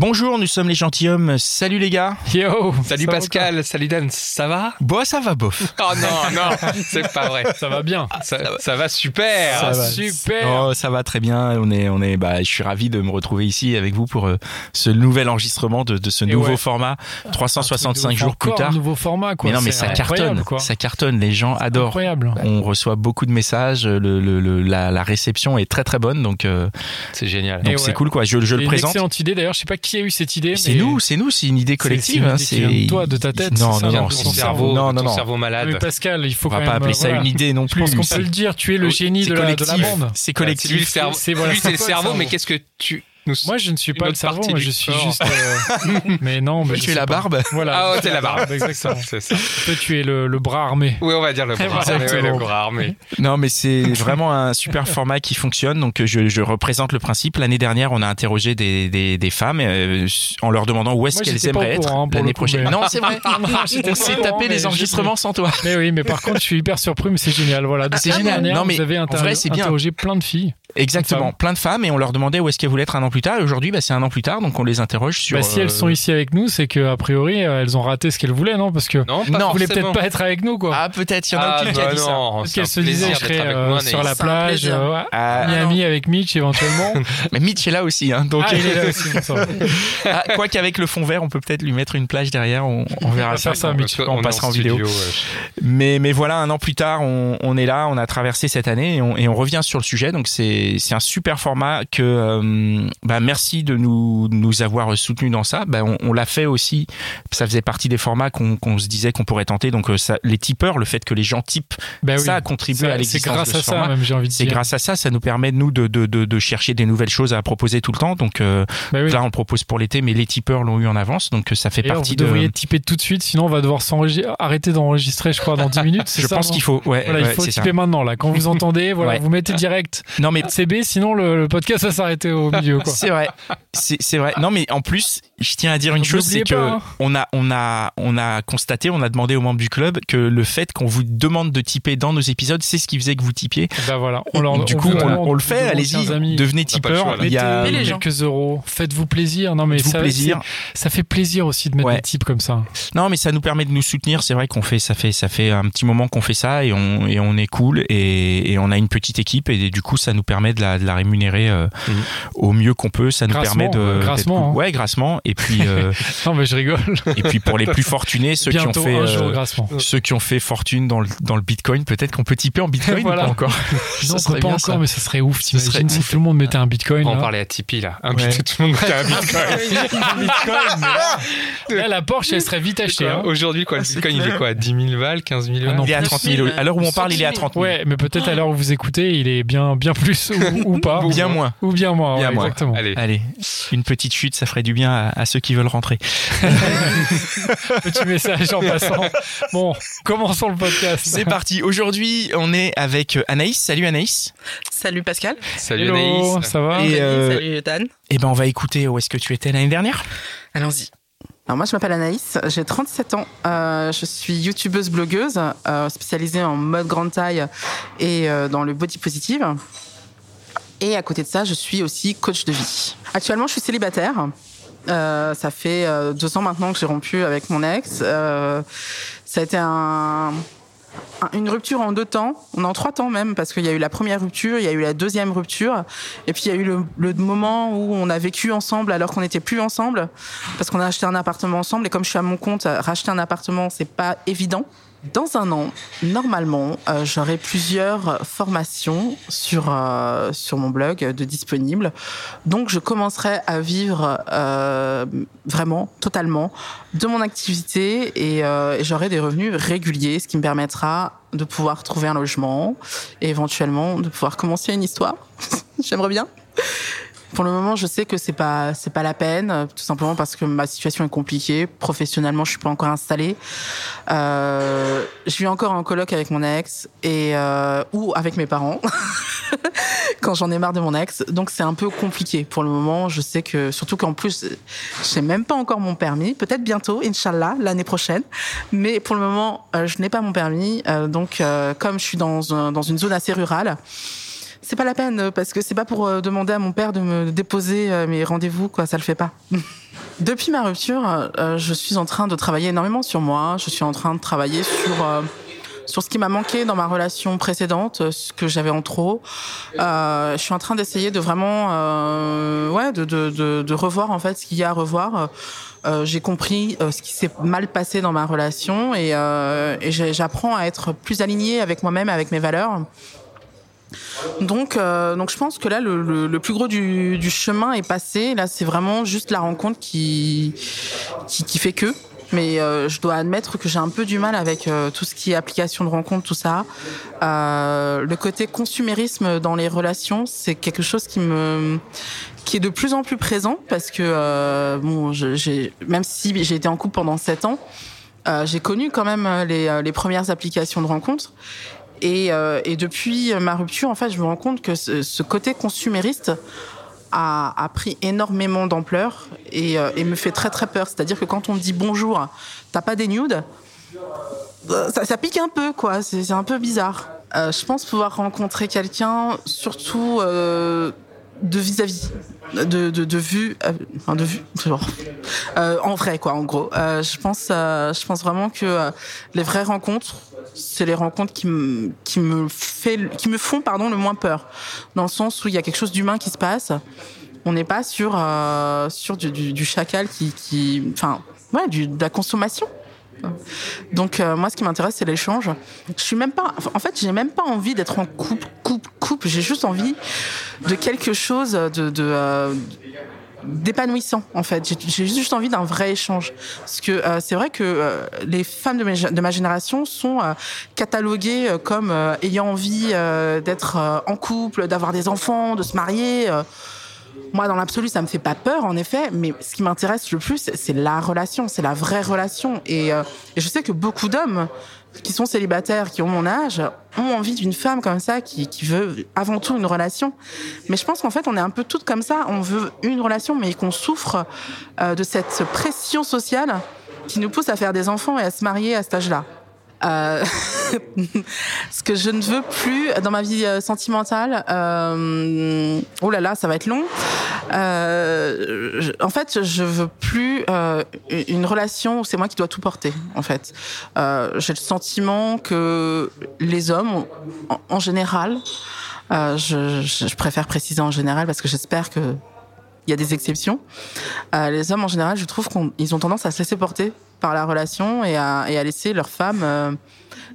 Bonjour, nous sommes les gentilshommes. Salut les gars. Yo Salut ça Pascal, salut Dan, ça va? Bon, ça va bof. Oh non, non, c'est pas vrai. Ça va bien. Ça, ça va super. Ça va super. Oh, ça va très bien. On est, on est, bah, je suis ravi de me retrouver ici avec vous pour euh, ce nouvel enregistrement de, de ce Et nouveau ouais. format, 365 jours plus tard. un nouveau format, quoi. Mais non, mais C'est ça cartonne, quoi. ça cartonne. Les gens adorent. Incroyable. On reçoit beaucoup de messages. Le, le- le- la, la réception est très très bonne, donc euh, C'est génial. donc c'est ouais. cool quoi. Je, je C'est le une présente. excellente idée. D'ailleurs, je sais pas qui a eu cette idée. C'est mais- nous, c'est nous, c'est une idée collective. hein, qui vient de toi, de ta tête, Non, c'est ça, non, non, c'est ton cerveau, non, non, ton non. cerveau Mais malade. Pascal, il faut On va quand pas même, appeler ça voilà. une idée non Je plus. pense qu'on C'est- peut le dire. Tu es le génie c'est de la, de la bande. C'est C'est lui collectif. le cerveau. C'est- voilà, lui, c'est le c'est cerveau mais qu'est-ce que tu nous Moi, je ne suis pas le cerveau. Moi, je suis corps. juste. euh, mais non, mais tu es la pas. barbe? Voilà. Ah ouais, t'es la barbe. Exactement. C'est ça. Toi, tu es le, le bras armé. Oui, on va dire le bras. Exactement. Ouais, ouais, le bras armé. Non, mais c'est vraiment un super format qui fonctionne. Donc, je, je représente le principe. L'année dernière, on a interrogé des, des, des femmes euh, en leur demandant où est-ce qu'elles aimeraient être l'année prochaine. mais- Non, c'est vrai. on s'est tapé les enregistrements sans toi. Mais oui, mais par contre, je suis hyper surpris, mais c'est génial. Voilà. Donc, C'est l'année génial. Non, mais vous avez en inter- vrai, c'est bien. interrogé plein de filles. Exactement. Plein de femmes et on leur demandait où est-ce qu'elles voulaient être un an plus tard. Et aujourd'hui, bah, c'est un an plus tard, donc on les interroge sur. Bah, si elles euh, sont ici avec nous, c'est que a priori, euh, elles ont raté ce qu'elles voulaient, non? Parce que Non, Non, vous voulez forcément. peut-être pas être avec nous, quoi. Ah, peut-être. Il y en a Ah, aucune qui a bah dit ça. non, qu'elles se disaient, je serais euh, moi, sur la plage, euh, ouais, Ah, Miami avec Mitch éventuellement. mais Mitch est là aussi, hein, donc. ah, il est là aussi. Ah, quoi qu'avec le fond vert, on peut peut-être lui mettre une plage derrière. On, on verra ça. ça, Mitch, quand on passera en studio, vidéo. ouais. Mais, mais voilà, un an plus tard, on, est là, on a traversé cette année et on, et on revient sur le sujet. Donc c'est c'est un super format que euh, bah, merci de nous nous avoir soutenus dans ça. Bah, on, on l'a fait aussi. Ça faisait partie des formats qu'on qu'on se disait qu'on pourrait tenter. Donc euh, ça, les tipeurs, le fait que les gens typent, Bah oui. ça a contribué à l'existence de à ce ça, format. même, j'ai envie de C'est grâce à ça, ça nous permet nous de, de, de, de chercher des nouvelles choses à proposer tout le temps. Donc euh, Bah oui. là, on propose pour l'été, mais les tipeurs l'ont eu en avance. Donc ça fait partie vous de. devriez typer tout de suite, sinon on va devoir arrêter d'enregistrer, je crois, dans 10 minutes. Je ça, pense qu'il faut. Ouais, Voilà, ouais, il faut ça. typer maintenant, là. Quand vous entendez, voilà, Ouais. vous mettez direct Non mais CB, sinon le, le podcast va s'arrêter au milieu, quoi. C'est vrai, c'est vrai. Non, mais en plus, je tiens à dire une chose, c'est que pas, hein. on a, on a, on a constaté, on a demandé aux membres du club que le fait qu'on vous demande de typer dans nos épisodes, c'est ce qui faisait que vous typiez. Bah voilà, on leur, du on coup, on, le fait. Allez-y, devenez tipeur. Il y a les quelques euros, faites-vous plaisir. Non mais ça, plaisir. c'est- ça fait plaisir aussi de mettre Ouais. des types comme ça. Non, mais ça nous permet de nous soutenir. C'est vrai qu'on fait, ça fait, ça fait un petit moment qu'on fait ça et on, et on est cool et, et on a une petite équipe et du coup, ça nous permet de la, de la rémunérer euh, Mhm. au mieux qu'on peut. Ça nous Grassement, permet de, grassement, hein. ouais, grassement. Et puis, euh, Non mais je rigole. et puis pour les plus fortunés, ceux qui ont fait, un jour euh, ceux qui ont fait fortune dans le, dans le Bitcoin, peut-être qu'on peut typer en Bitcoin Voilà. ou pas encore. Non, ça serait pas bien, encore, ça. mais ça serait ouf. T'imagines serait si ouf. tout le monde mettait un Bitcoin. On va en là. parler à Tipeee là. Ouais. Inviter tout le monde à un Bitcoin. Un là, la Porsche, elle serait vite achetée. hein. Aujourd'hui, quoi, le Bitcoin, il est quoi 10 000 balles, 15 000 Ah non, Il est à plus. 30 000. À l'heure où on parle, il est à 30 000. Ouais, mais peut-être à l'heure où vous écoutez, il est bien, bien plus ou, ou pas. Bien moins. Ou bien moins, Bien ouais, moins. exactement. Allez. Allez, une petite chute, ça ferait du bien à, à ceux qui veulent rentrer. Petit message en passant. Bon, commençons le podcast. C'est parti. Aujourd'hui, on est avec Anaïs. Salut Anaïs. Salut Pascal. Salut Hello, Anaïs. ça va Et, euh, Salut Dan. Eh ben, on va écouter où est-ce que tu étais l'année dernière? Allons-y. Alors moi je m'appelle Anaïs, j'ai 37 ans, Euh, je suis youtubeuse blogueuse euh, spécialisée en mode grande taille et euh, dans le body positive. Et à côté de ça, je suis aussi coach de vie. Actuellement, je suis célibataire. Euh, ça fait euh, deux ans maintenant que j'ai rompu avec mon ex. Euh, ça a été un, un- une rupture en deux temps, en trois temps même, parce qu'il y a eu la première rupture, il y a eu la deuxième rupture, et puis il y a eu le, le moment où on a vécu ensemble alors qu'on n'était plus ensemble, parce qu'on a acheté un appartement ensemble, et comme je suis à mon compte, racheter un appartement, c'est pas évident. Dans un an, normalement, euh, j'aurai plusieurs formations sur euh, sur mon blog de disponibles. Donc, je commencerai à vivre euh, vraiment, totalement, de mon activité et, euh, et j'aurai des revenus réguliers, ce qui me permettra de pouvoir trouver un logement et éventuellement de pouvoir commencer une histoire. J'aimerais bien. Pour le moment, je sais que c'est pas c'est pas la peine, euh, tout simplement parce que ma situation est compliquée. Professionnellement, je suis pas encore installée. Euh, je vis encore en coloc avec mon ex et euh, ou avec mes parents. quand j'en ai marre de mon ex. Donc c'est un peu compliqué pour le moment. Je sais que surtout qu'en plus, je n'ai même pas encore mon permis. Peut-être bientôt, Inch'Allah, l'année prochaine. Mais pour le moment, euh, je n'ai pas mon permis. Euh, donc comme je suis dans, un- dans une zone assez rurale. C'est pas la peine euh, parce que c'est pas pour euh, demander à mon père de me déposer euh, mes rendez-vous quoi, ça le fait pas. Depuis ma rupture, je suis en train de travailler énormément sur moi. Je suis en train de travailler sur sur ce qui m'a manqué dans ma relation précédente, ce que j'avais en trop. Euh, je suis en train d'essayer de vraiment, euh, ouais, de, de, de, de revoir en fait ce qu'il y a à revoir. Euh, j'ai compris ce qui s'est mal passé dans ma relation et, et j'apprends à être plus alignée avec moi-même, avec mes valeurs. Donc, euh, donc je pense que là, le, le, plus gros du, du chemin est passé. Là, c'est vraiment juste la rencontre qui, qui, fait que. Mais euh, je dois admettre que j'ai un peu du mal avec euh, tout ce qui est application de rencontre, tout ça. Le côté consumérisme dans les relations, c'est quelque chose qui me qui est de plus en plus présent parce que bon, même si j'ai été en couple pendant sept ans, j'ai connu quand même les, les premières applications de rencontre. Et, euh, et depuis ma rupture, en fait, je me rends compte que ce, côté consumériste a, pris énormément d'ampleur et, euh, et me fait très très peur. C'est-à-dire que quand on me dit bonjour, t'as pas des nudes, ça, pique un peu, quoi. C'est un peu bizarre. Euh, je pense pouvoir rencontrer quelqu'un, surtout de vis-à-vis, de, vue, euh, de vue, euh, en vrai, quoi, en gros. Je pense, je pense vraiment que les vraies rencontres, c'est les rencontres qui me, qui me fait, qui me font, pardon, le moins peur, dans le sens où il y a quelque chose d'humain qui se passe. On n'est pas sur, euh, sur du, chacal qui, qui, enfin, ouais, de la consommation. Donc euh, moi, ce qui m'intéresse, c'est l'échange. Je suis même pas, en fait, j'ai même pas envie d'être en couple, couple, couple. J'ai juste envie de quelque chose de, de euh, d'épanouissant en fait. J'ai- juste envie d'un vrai échange. Parce que euh, c'est vrai que euh, les femmes de, ma génération sont euh, cataloguées euh, comme euh, ayant envie euh, d'être en couple, d'avoir des enfants, de se marier. Moi, dans l'absolu, ça me fait pas peur, en effet, mais ce qui m'intéresse le plus, c'est la relation, c'est la vraie relation. Et, et je sais que beaucoup d'hommes qui sont célibataires, qui ont mon âge, ont envie d'une femme comme ça, qui, qui veut avant tout une relation. Mais je pense qu'en fait, on est un peu toutes comme ça. On veut une relation, mais qu'on souffre euh, de cette pression sociale qui nous pousse à faire des enfants et à se marier à cet âge-là. Euh, ce que je ne veux plus dans ma vie euh, sentimentale, euh, oh là là, ça va être long. Euh, en fait, je veux plus euh, une relation où c'est moi qui dois tout porter. En fait, euh, j'ai le sentiment que les hommes, en, en général, euh, je, je- préfère préciser en général parce que j'espère que il y a des exceptions. Euh, les hommes, en général, je trouve qu'ils ont tendance à se laisser porter par la relation et à, et à laisser leur femme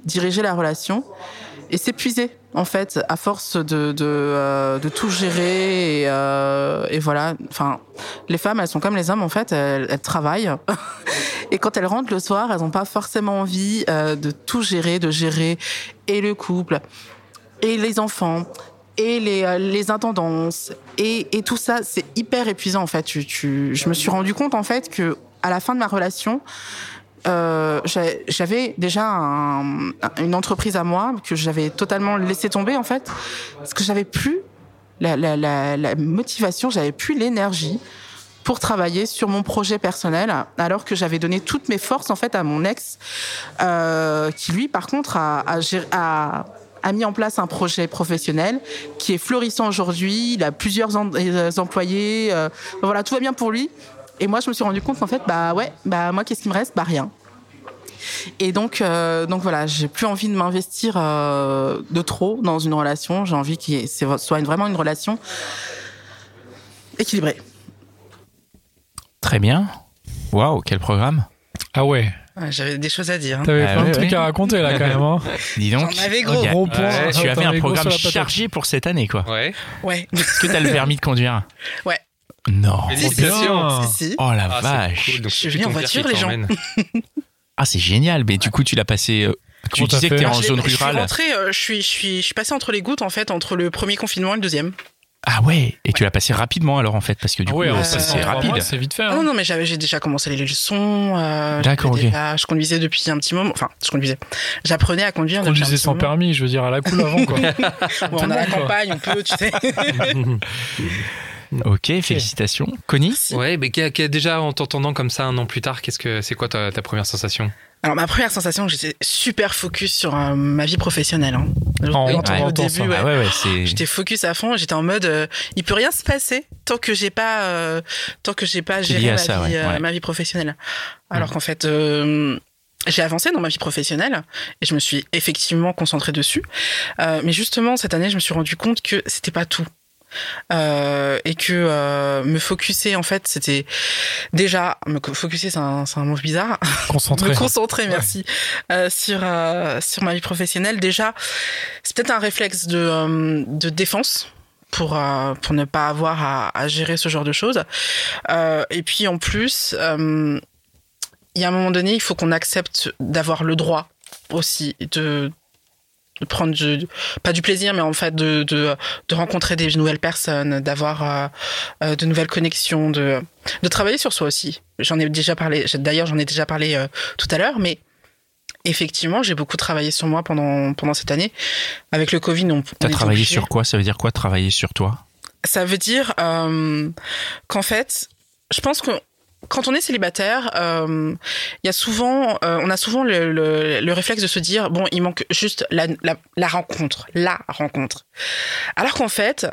diriger la relation et s'épuiser, en fait, à force de, de, euh, de tout gérer. Et, euh, et voilà. Enfin, les femmes, elles sont comme les hommes, en fait, elles, travaillent. et quand elles rentrent le soir, elles n'ont pas forcément envie euh, de tout gérer, de gérer et le couple, et les enfants, et les, euh, les intendances et, et tout ça, c'est hyper épuisant en fait. Tu, tu, je me suis rendu compte en fait que à la fin de ma relation, euh, j'avais- déjà un- une entreprise à moi que j'avais totalement laissé tomber en fait, parce que j'avais plus la, motivation, j'avais plus l'énergie pour travailler sur mon projet personnel, alors que j'avais donné toutes mes forces en fait à mon ex, euh, qui lui par contre a, mis en place un projet professionnel qui est florissant aujourd'hui. Il a plusieurs euh, employés. voilà, tout va bien pour lui. Et moi, je me suis rendu compte qu'en fait, bah ouais, bah moi, qu'est-ce qui me reste? Bah rien. Et donc, euh, donc voilà, j'ai plus envie de m'investir euh, de trop dans une relation. J'ai envie ait- c'est- soit une- vraiment une relation équilibrée. Très bien. Waouh, quel programme? Ah ouais, J'avais des choses à dire. hein. t'avais Ah plein ouais, de trucs à raconter là quand même. Hein. Dis donc. J'en avais gros. Il y a- Gros point. Ouais, tu avais un programme chargé pour cette année, quoi. Ouais. Ouais. Est-ce que t'as le permis de conduire? Ouais. Non. Félicitations. bien. Si, si. Oh la Ah, vache. cool. Donc, Je venue en voiture, les gens. Ah, c'est génial. Mais du coup, tu l'as passé. euh, tu disais que t'es en Je l'ai- zone Je suis rurale. rentrée, euh, je suis, je suis, je suis passée entre les gouttes en fait, entre le premier confinement et le deuxième. Ah ouais. Et tu l'as passé rapidement alors en fait parce que du Ah coup ouais, euh, euh, c'est rapide. C'est vite fait. Ah hein. non, non, mais j'avais, j'ai déjà commencé les leçons. euh, D'accord, ok. je conduisais depuis un petit moment. Enfin, je conduisais. J'apprenais à conduire. Conduisez petit sans moment. permis, je veux dire, à la cool avant, quoi. Ouais, on à la campagne, on peut, tu sais. Ok, félicitations. Connie Ouais, mais qui a, qui a déjà en t'entendant comme ça un an plus tard, qu'est-ce que c'est quoi ta, ta première sensation? Alors, ma première sensation, j'étais super focus sur euh, ma vie professionnelle. Hein. L'entendais ouais. au début, ça. ouais. Ah ouais, ouais, c'est. J'étais focus à fond. J'étais en mode, euh, il peut rien se passer tant que j'ai pas, euh, tant que j'ai pas géré lié à ma, ça, vie, ouais, euh, ouais. ma vie professionnelle. Alors qu'en fait, euh, j'ai avancé dans ma vie professionnelle et je me suis effectivement concentrée dessus. Euh, mais justement, cette année, je me suis rendu compte que c'était pas tout. Euh, et que euh, me focuser en fait c'était déjà me focuser c'est un, un mot bizarre Concentré. me concentrer, merci, euh, sur euh, sur ma vie professionnelle. Déjà, c'est peut-être un réflexe de euh, de défense pour euh, pour ne pas avoir à, à gérer ce genre de choses. Euh, et puis en plus, euh, il y a un moment donné, il faut qu'on accepte d'avoir le droit aussi de de prendre du, pas du plaisir mais en fait de, de, de rencontrer des nouvelles personnes d'avoir euh, euh, de nouvelles connexions de de travailler sur soi aussi. J'en ai déjà parlé d'ailleurs j'en ai déjà parlé euh, tout à l'heure mais effectivement j'ai beaucoup travaillé sur moi pendant pendant cette année. Avec le covid on, T'as travaillé sur quoi? Ça veut dire quoi travailler sur toi? Ça veut dire euh, qu'en fait je pense que quand on est célibataire, euh, il y a souvent, euh, on a souvent le, le, le réflexe de se dire bon, il manque juste la, la, la rencontre, la rencontre. Alors qu'en fait,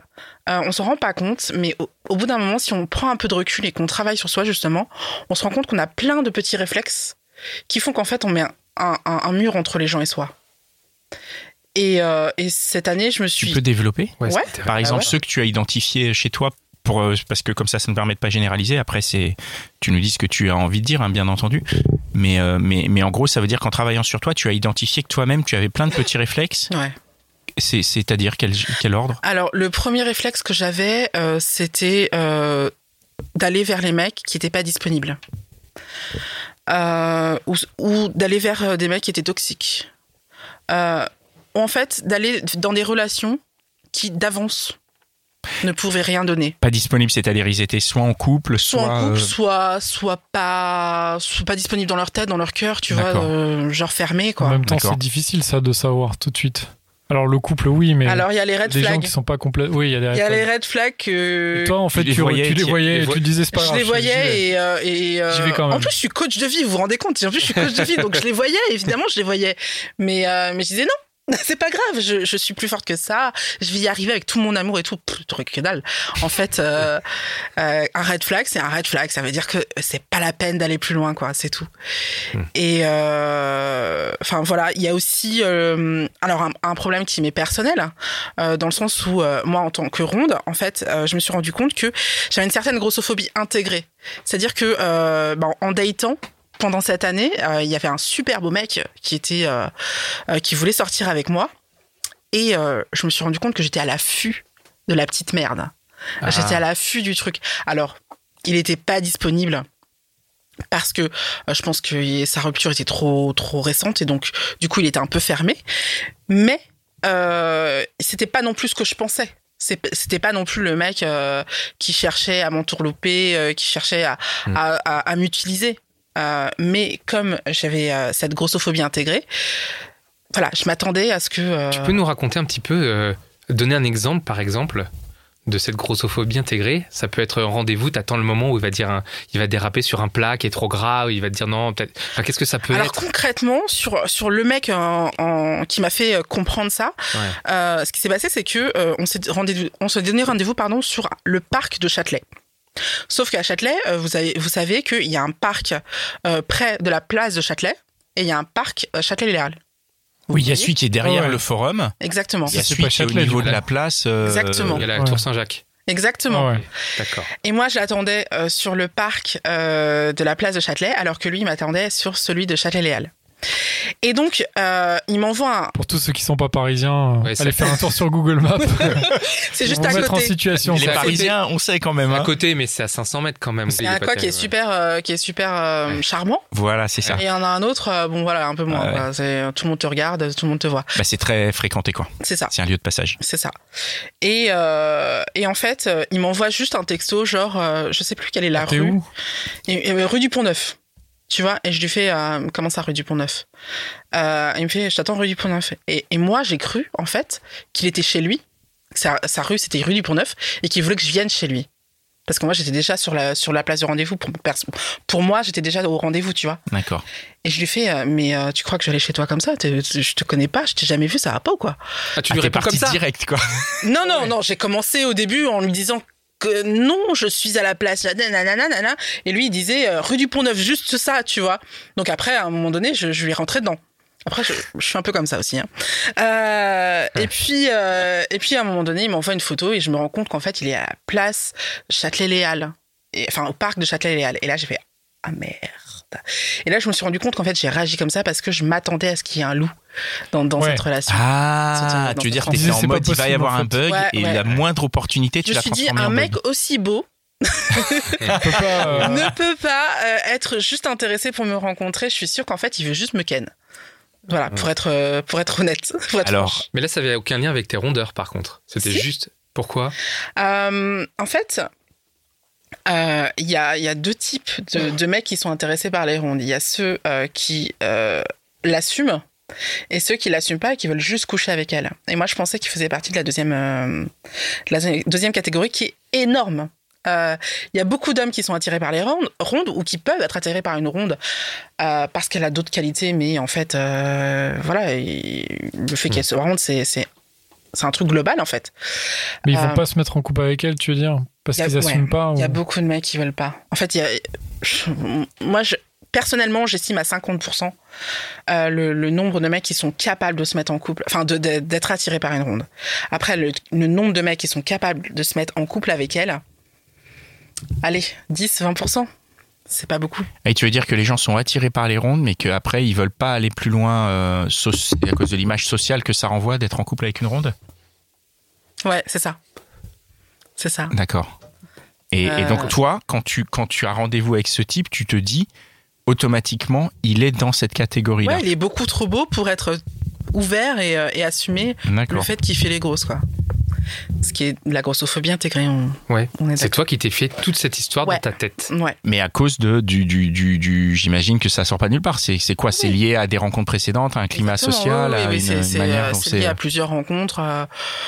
euh, on s'en rend pas compte, mais au, au bout d'un moment, si on prend un peu de recul et qu'on travaille sur soi justement, on se rend compte qu'on a plein de petits réflexes qui font qu'en fait, on met un, un, un mur entre les gens et soi. Et, euh, et cette année, je me suis Tu peux développer Ouais. Par exemple, ouais. ceux que tu as identifiés chez toi, pour, euh, parce que comme ça, ça ne permet de pas généraliser. Après, c'est, tu nous dis ce que tu as envie de dire, hein, bien entendu. Mais, euh, mais, mais en gros, ça veut dire qu'en travaillant sur toi, tu as identifié que toi-même, tu avais plein de petits réflexes. ouais. C'est, c'est-à-dire quel, quel ordre? Alors, le premier réflexe que j'avais, euh, c'était euh, d'aller vers les mecs qui n'étaient pas disponibles. Ou ou d'aller vers des mecs qui étaient toxiques. Ou en fait, d'aller dans des relations qui, d'avance, ne pouvaient rien donner. Pas disponible, c'est-à-dire ils étaient soit en couple, soit. Soit en couple, euh, soit, soit, pas, soit pas disponibles dans leur tête, dans leur cœur, tu vois, euh, genre fermé, En quoi. même temps, c'est difficile, ça, de savoir tout de suite. Alors, le couple, oui, mais Alors, il y a les red les gens flags. qui sont pas complets. Oui, il y a des red Il y a les flags. red flags que. Et toi, en fait, Tu les tu, voyais, tu les tu- voyais les et vo- tu disais, pas je les vais. voyais et, euh, et euh, J'y vais quand même. en plus je suis coach de vie vous vous rendez compte en plus je suis coach de vie donc je les voyais évidemment je les voyais mais euh, mais je disais non c'est pas grave, je, je suis plus forte que ça, je vais y arriver avec tout mon amour et tout, Pff, truc que dalle. En fait, euh, euh, un red flag, c'est un red flag, ça veut dire que c'est pas la peine d'aller plus loin, quoi, c'est tout. Et euh, enfin voilà, il y a aussi euh, alors un, un problème qui m'est personnel, euh, dans le sens où moi en tant que ronde, en fait, je me suis rendu compte que j'avais une certaine grossophobie intégrée, c'est-à-dire que ben, en datant pendant cette année, euh, il y avait un super beau mec qui était euh, euh, qui voulait sortir avec moi et je me suis rendu compte que j'étais à l'affût de la petite merde. Ah. J'étais à l'affût du truc. Alors, il n'était pas disponible parce que euh, je pense que sa rupture était trop trop récente et donc du coup il était un peu fermé. Mais euh, c'était pas non plus ce que je pensais. C'était pas non plus le mec euh, qui cherchait à m'entourlouper, qui cherchait à, Hmm. à, à- à m'utiliser. Euh, mais comme j'avais euh, cette grossophobie intégrée, voilà, je m'attendais à ce que. euh, Tu peux nous raconter un petit peu, euh, donner un exemple par exemple de cette grossophobie intégrée Ça peut être un rendez-vous, t'attends le moment où il va dire, un- il va déraper sur un plat qui est trop gras, ou il va te dire non, peut-être. Enfin, qu'est-ce que ça peut Alors être concrètement, sur, sur le mec en- en- qui m'a fait comprendre ça, Ouais. ce qui s'est passé, c'est que on on s'est donné rendez-vous pardon sur le parc de Châtelet. Sauf qu'à Châtelet, euh, vous, avez, vous savez qu'il y a un parc euh, près de la place de Châtelet et il y a un parc euh, Châtelet-Léal. Oui, il y a celui qui est derrière Ouais. le forum. Exactement. Il y a c'est celui qui est au niveau de la place. euh, Exactement. Il y a la Ouais. tour Saint-Jacques. Exactement. Ouais. D'accord. Et moi, je l'attendais euh, sur le parc euh, de la place de Châtelet, alors que lui, il m'attendait sur celui de Châtelet-Léal. Et donc, euh, il m'envoie un. Pour tous ceux qui sont pas parisiens, euh, Ouais, allez faire un tour sur Google Maps. C'est juste à vous mettre en côté. situation. Les C'est à côté. Parisiens, on sait quand même. À hein. côté, mais c'est à 500 mètres quand même. Il y a un quoi qui est super, euh, qui est super euh, charmant. Voilà, c'est ça. Et il y en a un autre, euh, bon voilà, un peu moins. Ouais. quoi. C'est- Tout le monde te regarde, tout le monde te voit. Bah, c'est très fréquenté, quoi. C'est ça. C'est un lieu de passage. C'est ça. Et, euh, et en fait, il m'envoie juste un texto, genre, euh, je sais plus quelle est la T'es rue. où? Et- et, rue du Pont-Neuf. Tu vois, et je lui fais, euh, comment ça, rue du Pont-Neuf euh, Il me fait, je t'attends rue du Pont-Neuf. Et, et moi, j'ai cru, en fait, qu'il était chez lui. que Sa, sa rue, c'était rue du Pont-Neuf, et qu'il voulait que je vienne chez lui. Parce que moi, j'étais déjà sur la, sur la place de rendez-vous. Pour, pour moi, j'étais déjà au rendez-vous, tu vois. D'accord. Et je lui fais, euh, mais euh, tu crois que je vais aller chez toi comme ça? Je te connais pas, je t'ai jamais vu, ça va pas ou quoi? Ah, tu Ah, lui t'es réponds comme ça? direct, quoi. Non, non, non, j'ai commencé au début en lui disant que non, je suis à la place, nanana, et lui il disait euh, rue du Pont-Neuf, juste ça, tu vois. Donc après, à un moment donné, je, lui ai rentré dedans. Après, je, suis un peu comme ça aussi. hein. Euh, et puis, euh, et puis à un moment donné, il m'envoie une photo et je me rends compte qu'en fait, il est à la place Châtelet-Léal, Et- enfin au parc de Châtelet-Léal. Et là, j'ai fait ah merde. Et là, je me suis rendu compte qu'en fait, j'ai réagi comme ça parce que je m'attendais à ce qu'il y ait un loup dans, dans Ouais. cette relation. Ah, tu veux dire, transition. en mode, il va y avoir un en bug et Ouais, la moindre opportunité, tu je me l'as suis dit, un en mec bug. aussi beau On peut pas, euh, ne peut pas euh, être juste intéressé pour me rencontrer. Je suis sûre qu'en fait, il veut juste me ken. Voilà, pour être euh, pour être honnête. pour être Alors, franche. Mais là, ça avait aucun lien avec tes rondeurs, par contre. C'était Si. juste. Pourquoi? Euh, en fait, euh, il y a il y a deux types de, de mecs qui sont intéressés par les rondes. Il y a ceux euh, qui euh, l'assument et ceux qui l'assument pas et qui veulent juste coucher avec elle. Et moi, je pensais qu'il faisait partie de la deuxième euh, de la deuxième catégorie qui est énorme. Euh, Il y a beaucoup d'hommes qui sont attirés par les rondes, rondes ou qui peuvent être attirés par une ronde euh, parce qu'elle a d'autres qualités, mais en fait, euh, voilà, et le fait qu'elle soit ronde, c'est un truc global en fait. mais ils vont euh, pas se mettre en couple avec elle, tu veux dire? Parce qu'ils assument ouais, pas Il y a ou- beaucoup de mecs qui veulent pas. En fait, il y a, je- moi, je, personnellement, j'estime à 50% euh, le, le nombre de mecs qui sont capables de se mettre en couple, enfin, d'être attirés par une ronde. Après, le, le nombre de mecs qui sont capables de se mettre en couple avec elle, allez, 10, 20%. C'est pas beaucoup. Et tu veux dire que les gens sont attirés par les rondes, mais qu'après, ils veulent pas aller plus loin euh, à cause de l'image sociale que ça renvoie d'être en couple avec une ronde? Ouais, c'est ça. C'est ça. D'accord. Et, et Euh. donc, toi, quand tu, quand tu as rendez-vous avec ce type, tu te dis automatiquement, il est dans cette catégorie-là. Ouais, il est beaucoup trop beau pour être ouvert et, euh, et assumer le fait qu'il fait les grosses, quoi. Ce qui est de la grossophobie intégrée. On, Ouais. on est C'est toi qui t'es fait toute cette histoire Ouais. dans ta tête. Ouais. Mais à cause de, du, du, du, du- j'imagine que ça sort pas de nulle part. C'est, c'est quoi? C'est lié à des rencontres précédentes, à un climat Exactement, social, oui, oui, à une, c'est- une c'est, manière euh, c'est c'est. lié à plusieurs rencontres. euh,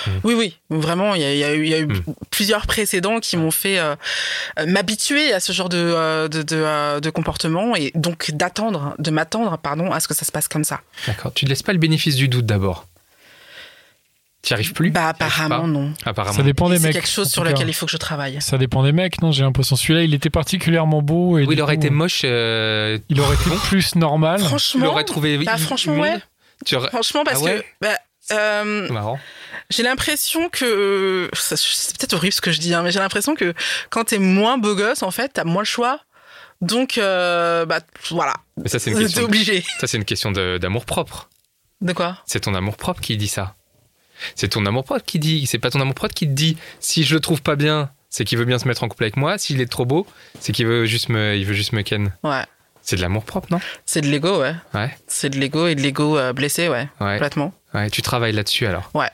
Mm. Oui, oui, vraiment, il y a, il y a eu, il y a eu Mm. plusieurs précédents qui m'ont fait euh, euh, m'habituer à ce genre de, euh, de, de, euh, de comportement et donc d'attendre, de m'attendre, pardon, à ce que ça se passe comme ça. D'accord. Tu ne laisses pas le bénéfice du doute d'abord? Tu n'y arrives plus? Bah, T'y apparemment, non. Apparemment. Ça dépend des C'est mecs. quelque chose sur lequel il faut que je travaille. Ça dépend des mecs, non J'ai l'impression celui-là, il était particulièrement beau. Et Oui, il aurait coup, été moche. euh, Il aurait été plus normal. Franchement, l'aurais trouvé. bah, franchement, ouais. immonde. Tu aurais- franchement, parce Ah ouais? que bah, euh, Marrant. j'ai l'impression que c'est peut-être horrible ce que je dis, hein, mais j'ai l'impression que quand t'es moins beau gosse, en fait, t'as moins le choix. Donc, euh, bah voilà, Mais ça, c'est une t'es question. obligé. Ça, c'est une question de- d'amour propre. De quoi? C'est ton amour propre qui dit ça. C'est ton amour propre qui dit. C'est pas ton amour propre qui te dit si je le trouve pas bien, c'est qu'il veut bien se mettre en couple avec moi. S'il est trop beau, c'est qu'il veut juste me, il veut juste me ken. Ouais. C'est de l'amour propre, non? C'est de l'ego, ouais. Ouais. C'est de l'ego et de l'ego euh, blessé, ouais. Ouais. Complètement. Ouais. Tu travailles là-dessus alors. Ouais.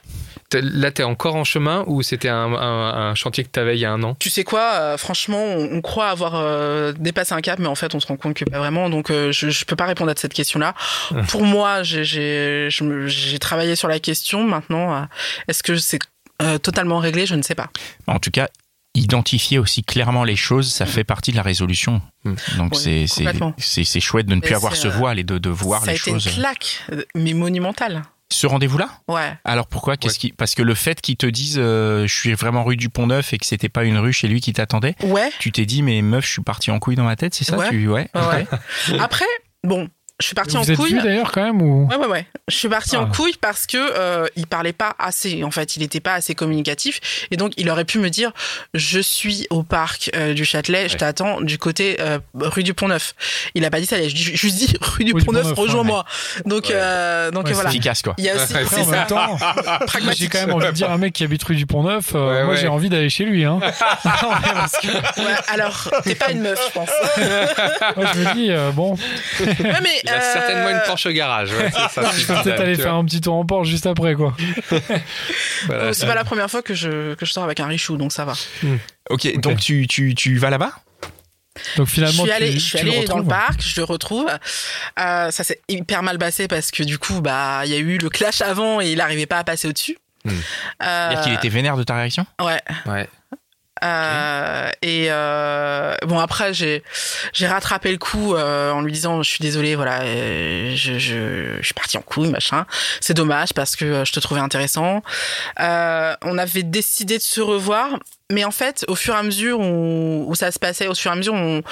Là, t'es encore en chemin ou c'était un, un- un chantier que t'avais il y a un an? Tu sais quoi, euh, franchement, on, on croit avoir euh, dépassé un cap, mais en fait, on se rend compte que pas vraiment. Donc, euh, je, je peux pas répondre à cette question-là. Pour moi, j'ai- travaillé sur la question. Maintenant, est-ce que c'est euh, totalement réglé? Je ne sais pas. En tout cas, identifier aussi clairement les choses, ça fait partie de la résolution. Mm. Donc c'est, chouette de ne plus avoir ce voile et de, de voir Ça a les été choses. une claque, mais monumentale. Ce rendez-vous-là Ouais. Alors pourquoi Qu'est-ce qui... Parce que le fait qu'ils te disent euh, je suis vraiment rue du Pont Neuf et que c'était pas une rue chez lui qui t'attendait, Ouais. tu t'es dit mais meuf, je suis parti en couille dans ma tête, c'est ça Ouais. tu... ouais. Ouais, ouais. Après, bon, je suis partie Vous en êtes couille. d'ailleurs quand même ou Ouais, ouais, ouais. Je suis partie Ah. en couille parce que euh, il parlait pas assez. En fait, il était pas assez communicatif. Et donc, il aurait pu me dire Je suis au parc euh, du Châtelet, je t'attends du côté euh, rue du Pont-Neuf. Il a pas dit ça, il a ju- juste dit rue du Pont-Neuf, Pont-Neuf, rejoins-moi. Donc, Ouais. euh, donc Ouais, voilà. Efficace, quoi. Il y a aussi. Après, en même ça. temps, j'ai quand même envie de dire à un mec qui habite rue du Pont Neuf, euh, Ouais, moi ouais. j'ai envie d'aller chez lui. Hein. Non, parce que Ouais, alors, t'es pas une meuf, je pense. moi je me dis, euh, bon, Ouais, mais, Il a euh, certainement une Porsche au garage. Ouais, c'est ça, je peut-être aller faire un petit tour en Porsche juste après quoi. Voilà. C'est pas la première fois que je, que je sors avec un richou, donc ça va. Ok, donc tu, tu, tu vas là-bas? Donc Je finalement, suis allée, tu, je suis le dans le parc, je le retrouve. Euh, ça s'est hyper mal passé parce que du coup, bah, il y a eu le clash avant et il n'arrivait pas à passer au-dessus. Hmm. Euh, C'est-à-dire qu'il était vénère de ta réaction? Ouais. Ouais. Euh, et euh, bon après j'ai j'ai rattrapé le coup euh, en lui disant je suis désolée voilà je, je, je suis partie en couille machin. C'est dommage parce que je te trouvais intéressant. On avait décidé de se revoir mais en fait au fur et à mesure où, où ça se passait au fur et à mesure où,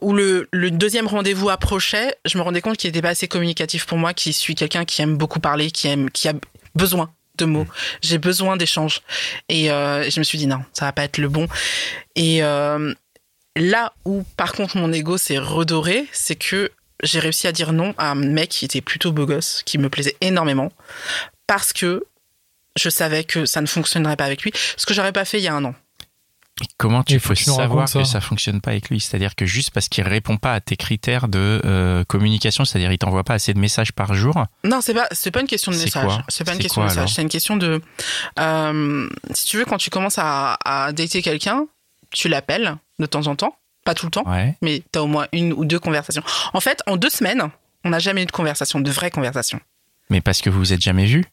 où le, le deuxième rendez-vous approchait je me rendais compte qu'il était pas assez communicatif pour moi qui suis quelqu'un qui aime beaucoup parler qui aime qui a besoin de mots j'ai besoin d'échanges et euh, je me suis dit non, ça va pas être le bon. Et euh, là où par contre mon ego s'est redoré, c'est que j'ai réussi à dire non à un mec qui était plutôt beau gosse, qui me plaisait énormément, parce que je savais que ça ne fonctionnerait pas avec lui, ce que j'aurais pas fait il y a un an. Et comment tu peux que tu nous savoir que ça. fonctionne pas avec lui? C'est-à-dire que juste parce qu'il répond pas à tes critères de euh, communication, c'est-à-dire il t'envoie pas assez de messages par jour, Non, c'est pas, c'est pas une question de message. C'est pas une question quoi, de message. C'est une question de, euh, si tu veux, quand tu commences à, à dater quelqu'un, tu l'appelles de temps en temps, pas tout le temps. ouais. mais tu as au moins une ou deux conversations. En fait, en deux semaines, on n'a jamais eu de conversation, de vraie conversation. Mais parce que vous vous êtes jamais vus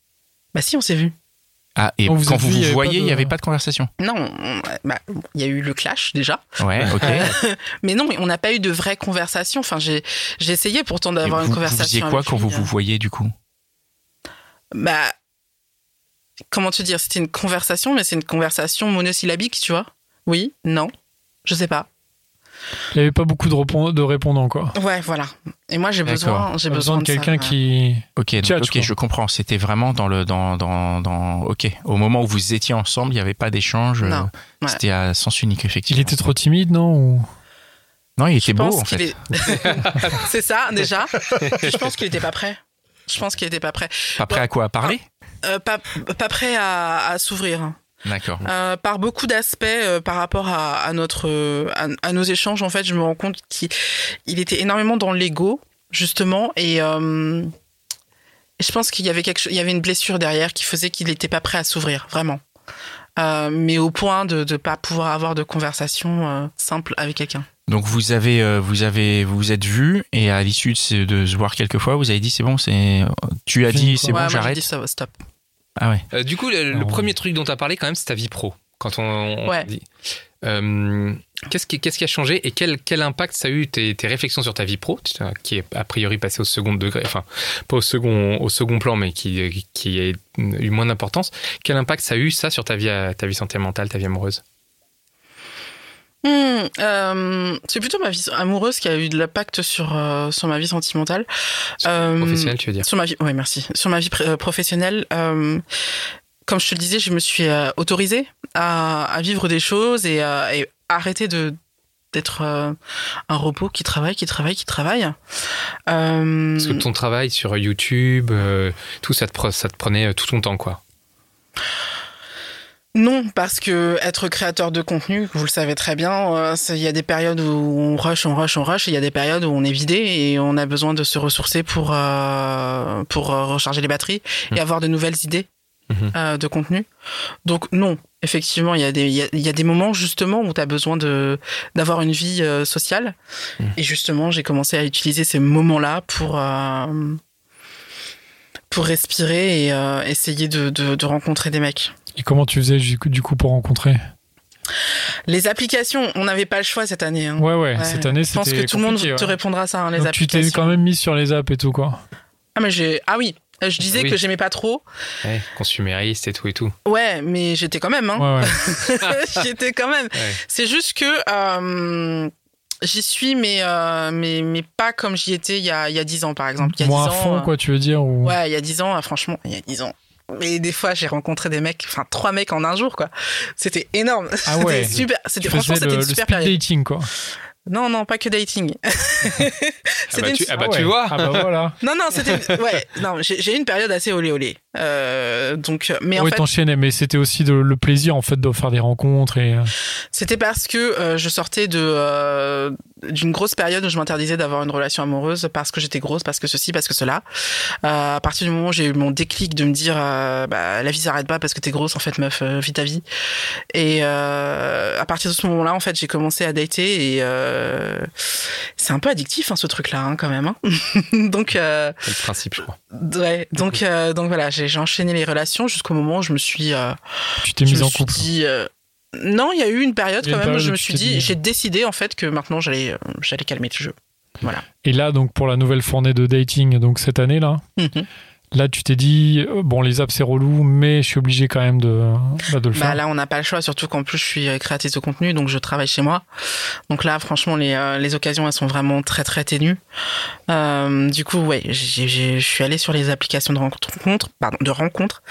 Bah si, on s'est vu. Ah, et Quand vous quand vous vus, il y vous avait voyez, pas il de- n'y avait pas de conversation Non, on- bah, il y a eu le clash déjà, Ouais, ok. mais non, on n'a pas eu de vraie conversation. Enfin, j'ai j'ai essayé pourtant d'avoir vous, une vous conversation. faisiez quoi quand lui, vous vous voyez du coup? Bah, comment te dire? C'était une conversation, mais c'est une conversation monosyllabique, tu vois? Oui, non, je sais pas. Il n'y avait pas beaucoup de, de répondants quoi. Ouais, voilà. Et moi, j'ai besoin, j'ai besoin de de quelqu'un qui. Ok, donc, Tchatch, ok, quoi. je comprends. C'était vraiment dans le dans dans dans. Ok, au moment où vous étiez ensemble, il n'y avait pas d'échange. Non, euh, ouais. C'était à sens unique Il effectivement. était trop timide non ou... Non, il était Je beau pense en qu'il fait. est- c'est ça déjà. je pense qu'il était pas prêt. Je pense qu'il était pas prêt. Pas prêt à quoi? À parler? Euh, pas, pas prêt à, à s'ouvrir. D'accord. Euh, par beaucoup d'aspects euh, par rapport à, à notre euh, à, à nos échanges en fait je me rends compte qu'il il était énormément dans l'ego justement et euh, je pense qu'il y avait quelque chose il y avait une blessure derrière qui faisait qu'il n'était pas prêt à s'ouvrir vraiment Euh, mais au point de ne pas pouvoir avoir de conversation euh, simple avec quelqu'un Donc vous avez euh, vous avez vous vous êtes vus et à l'issue de, se- de se voir quelques fois, vous avez dit c'est bon, c'est tu as dit c'est Ouais, bon, j'ai j'arrête. dit ça, stop Ah ouais. Euh, du coup, le, premier truc dont tu as parlé, quand même, c'est ta vie pro. Quand on, on Ouais. dit. Euh, qu'est-ce, qui, qu'est-ce qui a changé et quel, quel impact ça a eu tes, tes réflexions sur ta vie pro, qui est a priori passée au second degré, enfin, pas au second, au second plan, mais qui, qui a eu moins d'importance. Quel impact ça a eu, ça, sur ta vie, ta vie sentimentale, ta vie amoureuse? Hmm, euh, c'est plutôt ma vie amoureuse qui a eu de l'impact sur euh, sur ma vie sentimentale. Euh, Professionnelle, tu veux dire Sur ma vie, ouais, merci. Sur ma vie pr- professionnelle, comme je te le disais, je me suis autorisée à, à vivre des choses et, et arrêter de d'être un robot qui travaille, qui travaille, qui travaille. Parce que ton travail sur YouTube, tout ça te, pre- ça te prenait tout ton temps, quoi. Non, parce que être créateur de contenu, vous le savez très bien, euh, il y a des périodes où on rush, on rush, on rush, et il y a des périodes où on est vidé et on a besoin de se ressourcer pour euh, pour euh, recharger les batteries et avoir de nouvelles idées euh, de contenu. Donc non, effectivement, il y a des il y a, il y a des moments justement où tu as besoin de d'avoir une vie euh, sociale Mhm. et justement, j'ai commencé à utiliser ces moments-là pour pour respirer et essayer de, de, de rencontrer des mecs. Et comment tu faisais du coup, pour rencontrer Les applications, on n'avait pas le choix cette année. hein. Ouais, ouais, Ouais. cette année Je pense que tout le monde te répondra ça, hein, les Donc tu t'es applications. quand même mis sur les apps et tout quoi. Ah, mais j'ai... ah oui, je disais Oui. que j'aimais pas trop. Ouais, consumériste et tout et tout. Ouais, mais j'étais quand même. Hein. Ouais, ouais. j'étais quand même. Ouais. C'est juste que euh, J'y suis, mais, euh, mais, mais pas comme j'y étais il y a, il y a 10 ans, par exemple. Il y a Moins à 10 ans, fond, euh, quoi, tu veux dire ou... Ouais, il y a 10 ans, franchement, il y a 10 ans. Mais des fois, j'ai rencontré des mecs, enfin, trois mecs en un jour, quoi. C'était énorme. Ah C'était ouais. super. Tu C'était, franchement, c'était le, une le super speed période. dating, quoi. Non, non, pas que dating. Ah C'était bah, une- tu, ah bah, Ah tu vois. Ah bah voilà. Non, non, c'était. Ouais, non, j'ai, j'ai eu une période assez olé olé. Euh, donc, mais en oui, fait, t'enchaînais, mais c'était aussi de- le plaisir, en fait, de faire des rencontres et... euh, C'était parce que euh, je sortais de euh, d'une grosse période où je m'interdisais d'avoir une relation amoureuse parce que j'étais grosse, parce que ceci, parce que cela. Euh, à partir du moment où j'ai eu mon déclic de me dire euh, bah, la vie s'arrête pas parce que t'es grosse en fait meuf, euh, vis ta vie. Et euh, à partir de ce moment-là en fait j'ai commencé à dater et euh, c'est un peu addictif hein, ce truc-là hein, quand même. hein. donc euh, C'est le principe, je crois. ouais donc euh, donc voilà j'ai enchaîné les relations jusqu'au moment où je me suis euh, Tu t'es mise en couple. dit, euh, non, il y a eu une période quand une même où je me suis dit, dit- j'ai décidé en fait que maintenant j'allais, euh, j'allais calmer le jeu. Voilà. Et là, donc, pour la nouvelle fournée de dating, donc cette année, là, Mhm. Là, tu t'es dit, euh, bon, les apps, c'est relou, mais je suis obligé quand même de, bah, de le Bah faire. là, on n'a pas le choix, surtout qu'en plus je suis euh, créatrice de contenu, donc je travaille chez moi. Donc là, franchement, les, euh, les occasions, elles sont vraiment très très ténues. Euh, du coup, ouais, je suis allée sur les applications de rencontres, pardon, de rencontres.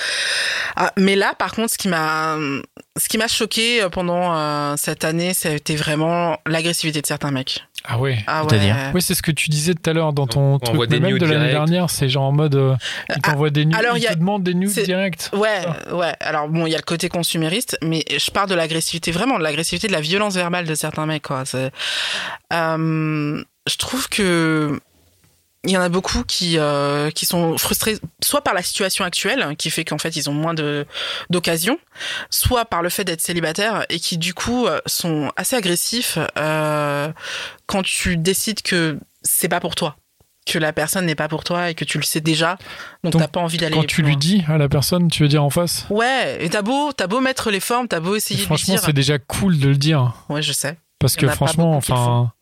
Ah, mais là, par contre, ce qui m'a, ce qui m'a choqué euh, pendant euh, cette année, ça a été vraiment l'agressivité de certains mecs. Ah ouais. Ah ouais. Oui, c'est ce que tu disais tout à l'heure dans ton On truc des même de l'année dernière. C'est genre en mode, euh, ils Ah, t'envoient des nudes, alors, ils il y a- te demandent des nudes c'est- direct. Ouais, ouais. Alors bon, il y a le côté consumériste, mais je parle de l'agressivité, vraiment de l'agressivité, de la violence verbale de certains mecs. Quoi. Euh, je trouve que il y en a beaucoup qui euh, qui sont frustrés, soit par la situation actuelle, qui fait qu'en fait ils ont moins de d'occasions, soit par le fait d'être célibataire et qui du coup euh, sont assez agressifs euh, quand tu décides que c'est pas pour toi, que la personne n'est pas pour toi et que tu le sais déjà, donc, Donc, t'as pas envie d'aller. Quand tu lui dis à la personne, tu veux dire en face? Ouais, et t'as beau, t'as beau mettre les formes, t'as beau essayer de lui Franchement, c'est déjà cool de le dire. Ouais, je sais. Parce que franchement, enfin,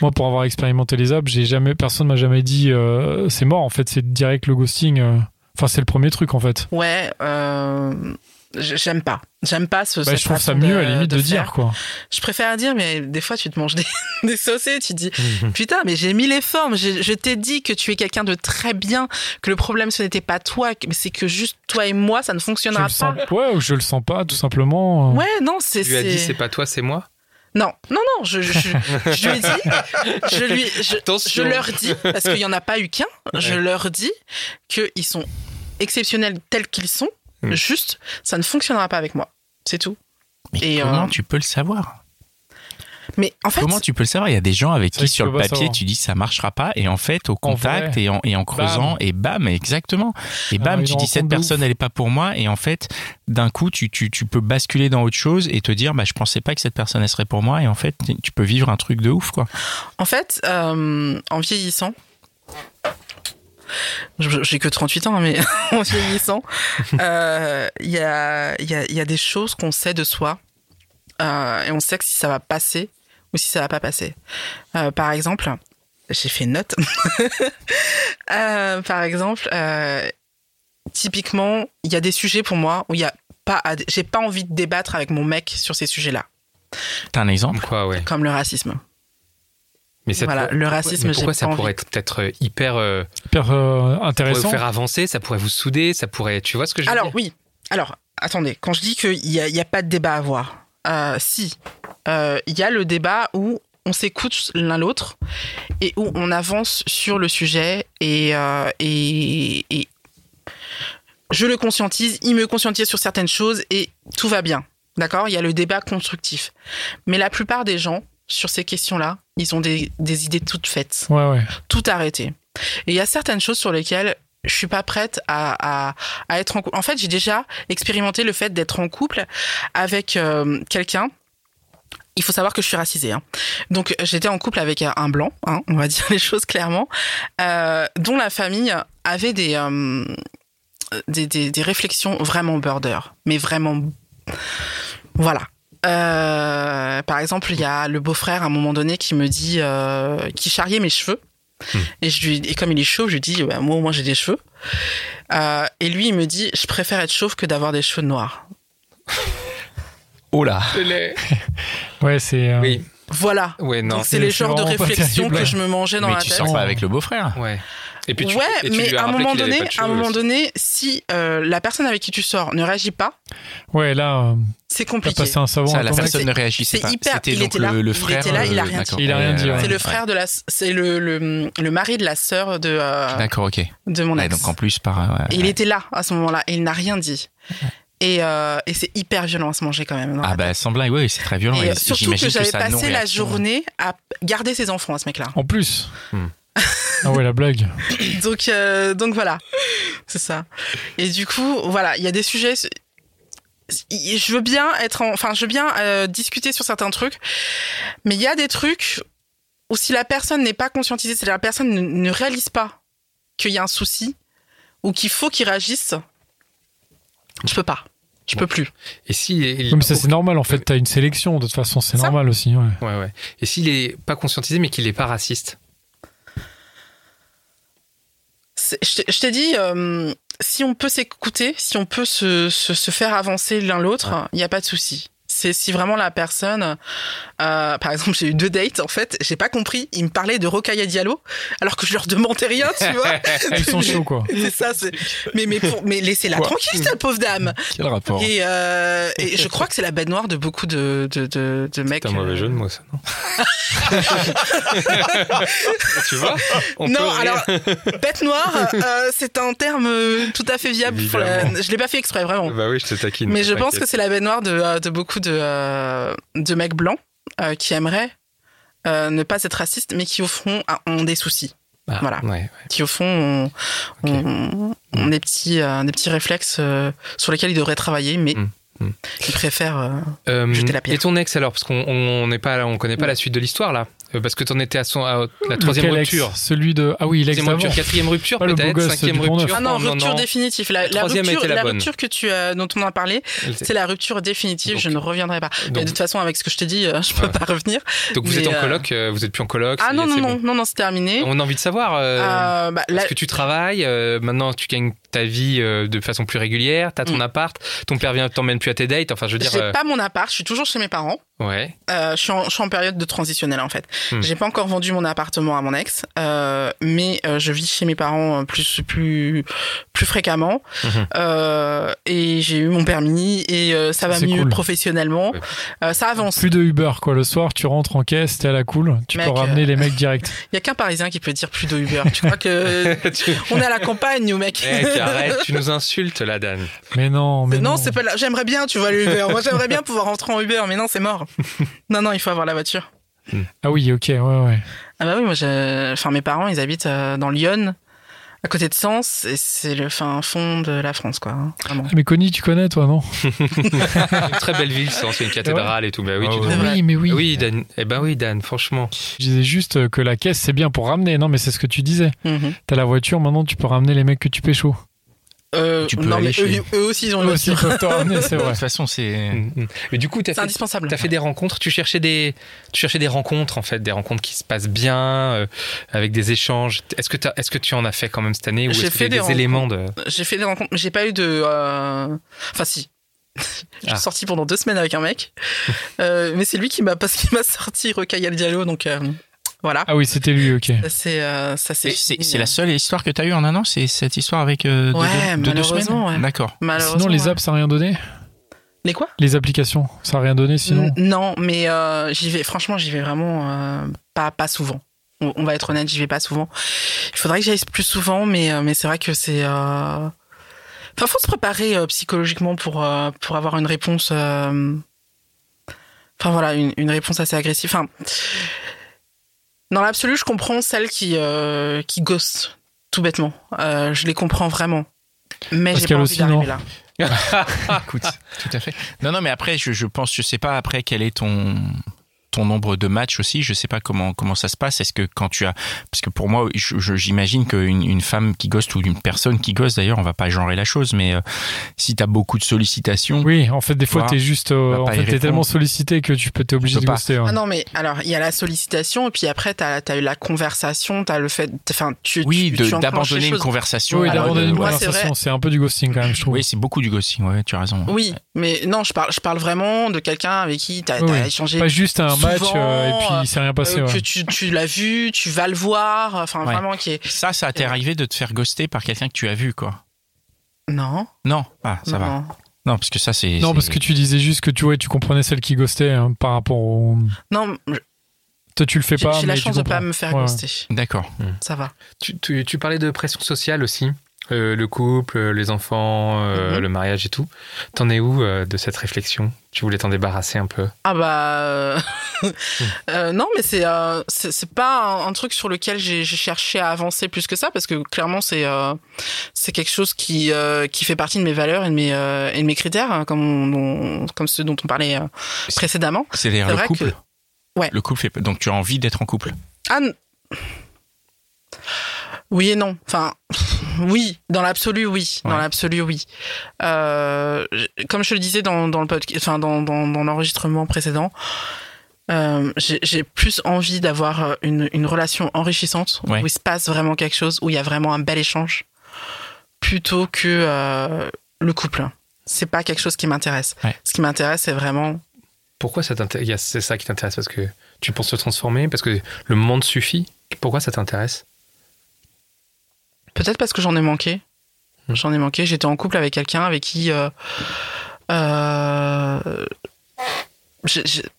moi pour avoir expérimenté les apps, j'ai jamais, personne m'a jamais dit euh, c'est mort. En fait, c'est direct le ghosting. euh. Enfin, c'est le premier truc en fait. Ouais, euh, j'aime pas. J'aime pas ce. Bah, je trouve ça mieux à la limite de, dire quoi. Je préfère dire, mais des fois tu te manges des, des saucés, tu te dis putain, mais j'ai mis les formes. Je t'ai dit que tu es quelqu'un de très bien, que le problème ce n'était pas toi, mais c'est que juste toi et moi ça ne Je fonctionnera le pas. sens, ouais, ou je le sens pas, tout simplement. Ouais, non, c'est. Tu lui as dit, c'est pas toi, c'est moi? Non, non, non, je, je, je- je lui ai dit, je lui, je, leur dis, parce qu'il n'y en a pas eu qu'un, je leur dis qu'ils sont exceptionnels tels qu'ils sont, Mm. juste, ça ne fonctionnera pas avec moi. C'est tout. Mais Et, comment euh, tu peux le savoir? Mais en fait, Comment tu peux le savoir? Il y a des gens avec qui sur le papier savoir. tu dis ça marchera pas et en fait au En contact vrai. et en, et en creusant et bam exactement et bam tu dis cette personne ouf. elle est pas pour moi et en fait d'un coup tu, tu, tu peux basculer dans autre chose et te dire bah je pensais pas que cette personne elle serait pour moi et en fait tu peux vivre un truc de ouf quoi. en fait, euh, en vieillissant, je- j'ai que 38 ans, hein, mais en vieillissant, euh, il y, a, il y, a, il y a des choses qu'on sait de soi euh, et on sait que si ça va passer ou si ça va pas passer. Euh, par exemple, j'ai fait une note. Euh, par exemple, euh, typiquement, il y a des sujets pour moi où il y a pas, j'ai pas envie de débattre avec mon mec sur ces sujets-là, T'as un exemple? Quoi, ouais. comme le racisme. Mais ça Voilà, pourrait- le racisme, mais j'ai pourquoi ça envie. pourrait être peut-être hyper euh, Hyper euh, pourrait intéressant. vous faire avancer, ça pourrait vous souder, ça pourrait. Tu vois ce que je veux Alors dire? oui. Alors attendez, quand je dis qu'il n'y a, il y a pas de débat à avoir, euh, si il y a le débat où on s'écoute l'un l'autre et où on avance sur le sujet et, euh, et, et je le conscientise, il me conscientise sur certaines choses et tout va bien. D'accord? Il y a le débat constructif. Mais la plupart des gens, sur ces questions-là, ils ont des, des idées toutes faites Ouais, ouais. tout arrêter. Et il y a certaines choses sur lesquelles je suis pas prête à, à, à être en couple. En fait, j'ai déjà expérimenté le fait d'être en couple avec euh, quelqu'un. Il faut savoir que je suis racisée. Hein. Donc, j'étais en couple avec un blanc, hein, on va dire les choses clairement, euh, dont la famille avait des, euh, des, des, des réflexions vraiment border, mais vraiment... Voilà. Euh, par exemple, il y a le beau-frère à un moment donné qui me dit, qui charriait mes cheveux. Et, je lui, et comme il est chauve, je lui dis, bah, moi au moins j'ai des cheveux. Et lui, il me dit, je préfère être chauve que d'avoir des cheveux noirs. Oh là Ouais, c'est. euh, Oui. Voilà. Ouais, non. Donc c'est les genres de vraiment pas réflexions terrible. que je me mangeais dans mais la tu tête. sors pas avec le beau-frère. Ouais. Et puis tu, ouais, et tu mais lui as à un rappelé moment qu'il avait donné, pas de à un cheveux moment aussi. donné, si euh, la personne avec qui tu sors ne réagit pas, Ouais, là, euh, c'est t'as compliqué. passé un savon Ça, à la ton personne ne réagissait c'est pas. hyper- C'était il donc était là, le, le il frère. était là, il a euh, rien dit. d'accord. Il a rien dit, ouais. C'est le frère de la, c'est le, le, le mari de la sœur de, euh, D'accord, ok. de mon Ouais, ex. donc en plus par. euh, ouais, Et il ouais. était là à ce moment-là et il n'a rien dit. Et, euh, et c'est hyper violent à se manger quand même. dans Ah bah sans blague, oui, c'est très violent. et et euh, surtout que j'avais passé la journée à garder ses enfants à ce mec-là. En plus. Hmm. ah ouais, la blague. Donc, euh, donc voilà, c'est ça. Et du coup, voilà, il y a des sujets. Je veux bien être, en- enfin, je veux bien euh, discuter sur certains trucs, mais il y a des trucs où si la personne n'est pas conscientisée, si la personne ne, ne réalise pas qu'il y a un souci ou qu'il faut qu'il réagisse, je peux pas, je peux plus. Et si il- Oui, mais ça, c'est normal, en fait. T'as une sélection, de toute façon, c'est normal aussi. Ouais. Ouais, ouais. Et s'il est pas conscientisé, mais qu'il est pas raciste? Je t'ai- je euh, si on peut s'écouter, si on peut se, se, se faire avancer l'un l'autre, il n'y a pas de souci. C'est si vraiment la personne, euh, par exemple, j'ai eu deux dates en fait, j'ai pas compris, ils me parlaient de Rocaille Diallo alors que je leur demandais rien, tu vois. Ils sont chauds, quoi. C'est ça, c'est. Mais mais pour, mais laissez-la Quoi tranquille cette pauvre dame. Quel rapport Et, euh, et je crois que c'est la bête noire de beaucoup de de de, de mecs. C'est un mauvais euh, jeu de mots, ça, non Tu vois On non, alors bête noire, euh, c'est un terme tout à fait viable. pour la- Évidemment. Je l'ai pas fait exprès vraiment. Bah oui, je te taquine. Mais je pense que c'est la bête noire de, de beaucoup de, euh, de mecs blancs euh, qui aimeraient euh, ne pas être racistes, mais qui au fond a- ont des soucis. Ah, voilà. ouais, ouais. Qui au fond ont, ont des, petits, euh, des petits réflexes euh, sur lesquels ils devraient travailler, mais Mm, mm. ils préfèrent. euh, Jeter la pierre. Et ton ex alors, parce qu'on on n'est pas, on connaît pas la suite de l'histoire là, parce que t'en étais à, son, à la troisième Lequel ex rupture. Celui de. Ah oui, l'ex rupture, quatrième rupture peut-être, cinquième rupture. Ah non, non, rupture non. définitive. La, la troisième rupture, était la la bonne. rupture que tu, as- dont on a parlé, c'est la rupture définitive. Donc- je ne reviendrai pas. Mais donc- de toute façon, avec ce que je t'ai dit, euh, je peux Ouais. pas revenir. Donc vous Mais, êtes en euh, coloc, euh, vous êtes plus en coloc. Ah non, non, non, bon. non, non, c'est terminé. On a envie de savoir. euh, Euh, bah, la- Est-ce que tu travailles euh, Maintenant, tu gagnes ta vie euh, de façon plus régulière. T'as ton Mm. appart. Ton père vient t'emmène plus à tes dates. Enfin, je veux dire. J'ai euh, pas mon appart, je suis toujours chez mes parents. Ouais. Euh, je, suis en, je suis en période de transitionnelle en fait. Hmm. J'ai pas encore vendu mon appartement à mon ex, euh, mais euh, je vis chez mes parents euh, plus plus plus fréquemment. Euh, et j'ai eu mon permis et euh, ça va mieux cool. professionnellement. Ouais. Euh, ça avance. Plus de Uber, quoi. Le soir, tu rentres en caisse, t'es à la cool. Tu Mec, peux ramener euh, les mecs direct. Il y a qu'un Parisien qui peut dire plus de Uber. tu crois que on est à la campagne, nous mec? Mec, arrête, tu nous insultes là, Dan. Mais non, mais non. non, c'est pas là. J'aimerais bien, tu vois, le Uber. Moi, j'aimerais bien pouvoir rentrer en Uber, mais non, c'est mort. non, non, il faut avoir la voiture. Ah oui, ok, ouais, ouais. Ah bah oui, moi, enfin, mes parents, ils habitent euh, dans Lyon, à côté de Sens, et c'est le fin fond de la France, quoi. hein, vraiment. Mais Connie, tu connais, toi, non? Une très belle ville, c'est une cathédrale et tout. Bah oui, Ah tu ouais. Oui, mais oui. Oui, Dan. Eh ben oui, Dan, franchement. Je disais juste que la caisse, c'est bien pour ramener. Non, mais c'est ce que tu disais. Mhm. T'as la voiture, maintenant, tu peux ramener les mecs que tu pécho. Euh, Tu peux non, aller mais chez- eux, eux aussi, ils ont une voiture. peuvent te ramener, c'est De vrai. toute façon, c'est. Mm, mm. Mais du coup, t'as C'est fait, indispensable. fait des rencontres. Tu cherchais des, tu cherchais des rencontres en fait, des rencontres qui se passent bien, euh, avec des échanges. Est-ce que t'as- est-ce que tu en as fait quand même cette année ou J'ai est-ce que fait il y a des des éléments de J'ai fait des rencontres, mais j'ai pas eu de. euh, Enfin, si. Je suis Ah. sortie pendant deux semaines avec un mec, Euh, mais c'est lui qui m'a parce qu'il m'a sorti Rocaille al Diallo, donc euh, voilà. Ah oui, c'était lui, ok. Ça c'est euh, ça c'est. Et C'est c'est la seule histoire que tu as eue en un an C'est cette histoire avec euh, de, Ouais, de- de deux malheureusement, semaines ouais. D'accord. Malheureusement. Sinon, les ouais. apps, ça n'a rien donné Les quoi? Les applications, ça n'a rien donné sinon N- Non, mais euh, j'y vais. Franchement, j'y vais vraiment euh, pas pas souvent. On, on va être honnête, j'y vais pas souvent. Il faudrait que j'aille plus souvent, mais euh, mais c'est vrai que c'est. Euh... Enfin, faut se préparer euh, psychologiquement pour euh, pour avoir une réponse. euh, Enfin voilà, une, une réponse assez agressive. Enfin, dans l'absolu, je comprends celles qui euh, qui ghostent tout bêtement. Euh, je les comprends vraiment. Mais j'ai pas envie d'arriver là. Écoute, tout à fait. Non, non, mais après, je, je pense, je sais pas après quel est ton ton nombre de matchs aussi. Je sais pas comment comment ça se passe. Est-ce que quand tu as, parce que pour moi, j'imagine qu'une une femme qui ghost ou une personne qui ghost, d'ailleurs, on va pas genrer la chose, mais euh, si tu as beaucoup de sollicitations, Oui, en fait, des fois, Voilà. t'es juste. Euh, en fait, répondre. tellement sollicité que tu peux t'es obligé Tu de ouais. Ah non, mais alors, il y a la sollicitation, et puis après, t'as as eu la conversation, t'as le fait. Enfin, tu. oui, tu- tu d'abandonner une conversation. Oui, d'abandonner une conversation, c'est un peu du ghosting quand même, je trouve. Oui, c'est beaucoup du ghosting. Ouais, tu as raison. Oui, mais non, je parle, je parle vraiment de quelqu'un avec qui Oui, t'as oui. échangé Pas juste un match euh, et puis il s'est rien passé. euh, ouais. que tu, tu l'as vu, tu vas le voir, enfin Ouais. vraiment qui est. Ça, ça t'est arrivé de te faire ghoster par quelqu'un que tu as vu, quoi. Non. Non, ah, ça non, va. non. Parce que ça, c'est. Non, parce que tu disais juste que tu, ouais, tu comprenais celle qui ghostait hein, par rapport au. Non, Toi, tu le fais pas. j'ai la chance de comprends. pas me faire Ouais, ouais. ghoster. D'accord. Ça va. Tu, tu- tu parlais de pression sociale aussi, euh, le couple, euh, les enfants, euh, Mhm. le mariage et tout. T'en es où euh, de cette réflexion? Tu voulais t'en débarrasser un peu? Ah bah non mais c'est c'est pas un, un truc sur lequel j'ai cherché à avancer plus que ça parce que clairement c'est c'est quelque chose qui qui fait partie de mes valeurs et de mes et de mes critères hein, comme on- on- comme ceux dont on parlait précédemment. C'est le vrai couple? que- ouais. Le couple fait. Donc tu as envie d'être en couple? Ah oui et non. Enfin, oui, dans l'absolu, oui. Dans l'absolu, oui. Euh, comme je le disais dans, dans le podcast, enfin dans, dans, dans l'enregistrement précédent, euh, j'ai plus envie d'avoir euh, une, une relation enrichissante Ouais. où il se passe vraiment quelque chose, où il y a vraiment un bel échange, plutôt que euh, le couple. C'est pas quelque chose qui m'intéresse. Ouais. Ce qui m'intéresse, c'est vraiment Pourquoi ça t'intéresse C'est ça qui t'intéresse parce que tu penses te transformer, parce que le monde suffit? Pourquoi ça t'intéresse? Peut-être parce que j'en ai manqué. Hmm. J'en ai manqué. J'étais en couple avec quelqu'un avec qui. euh, euh,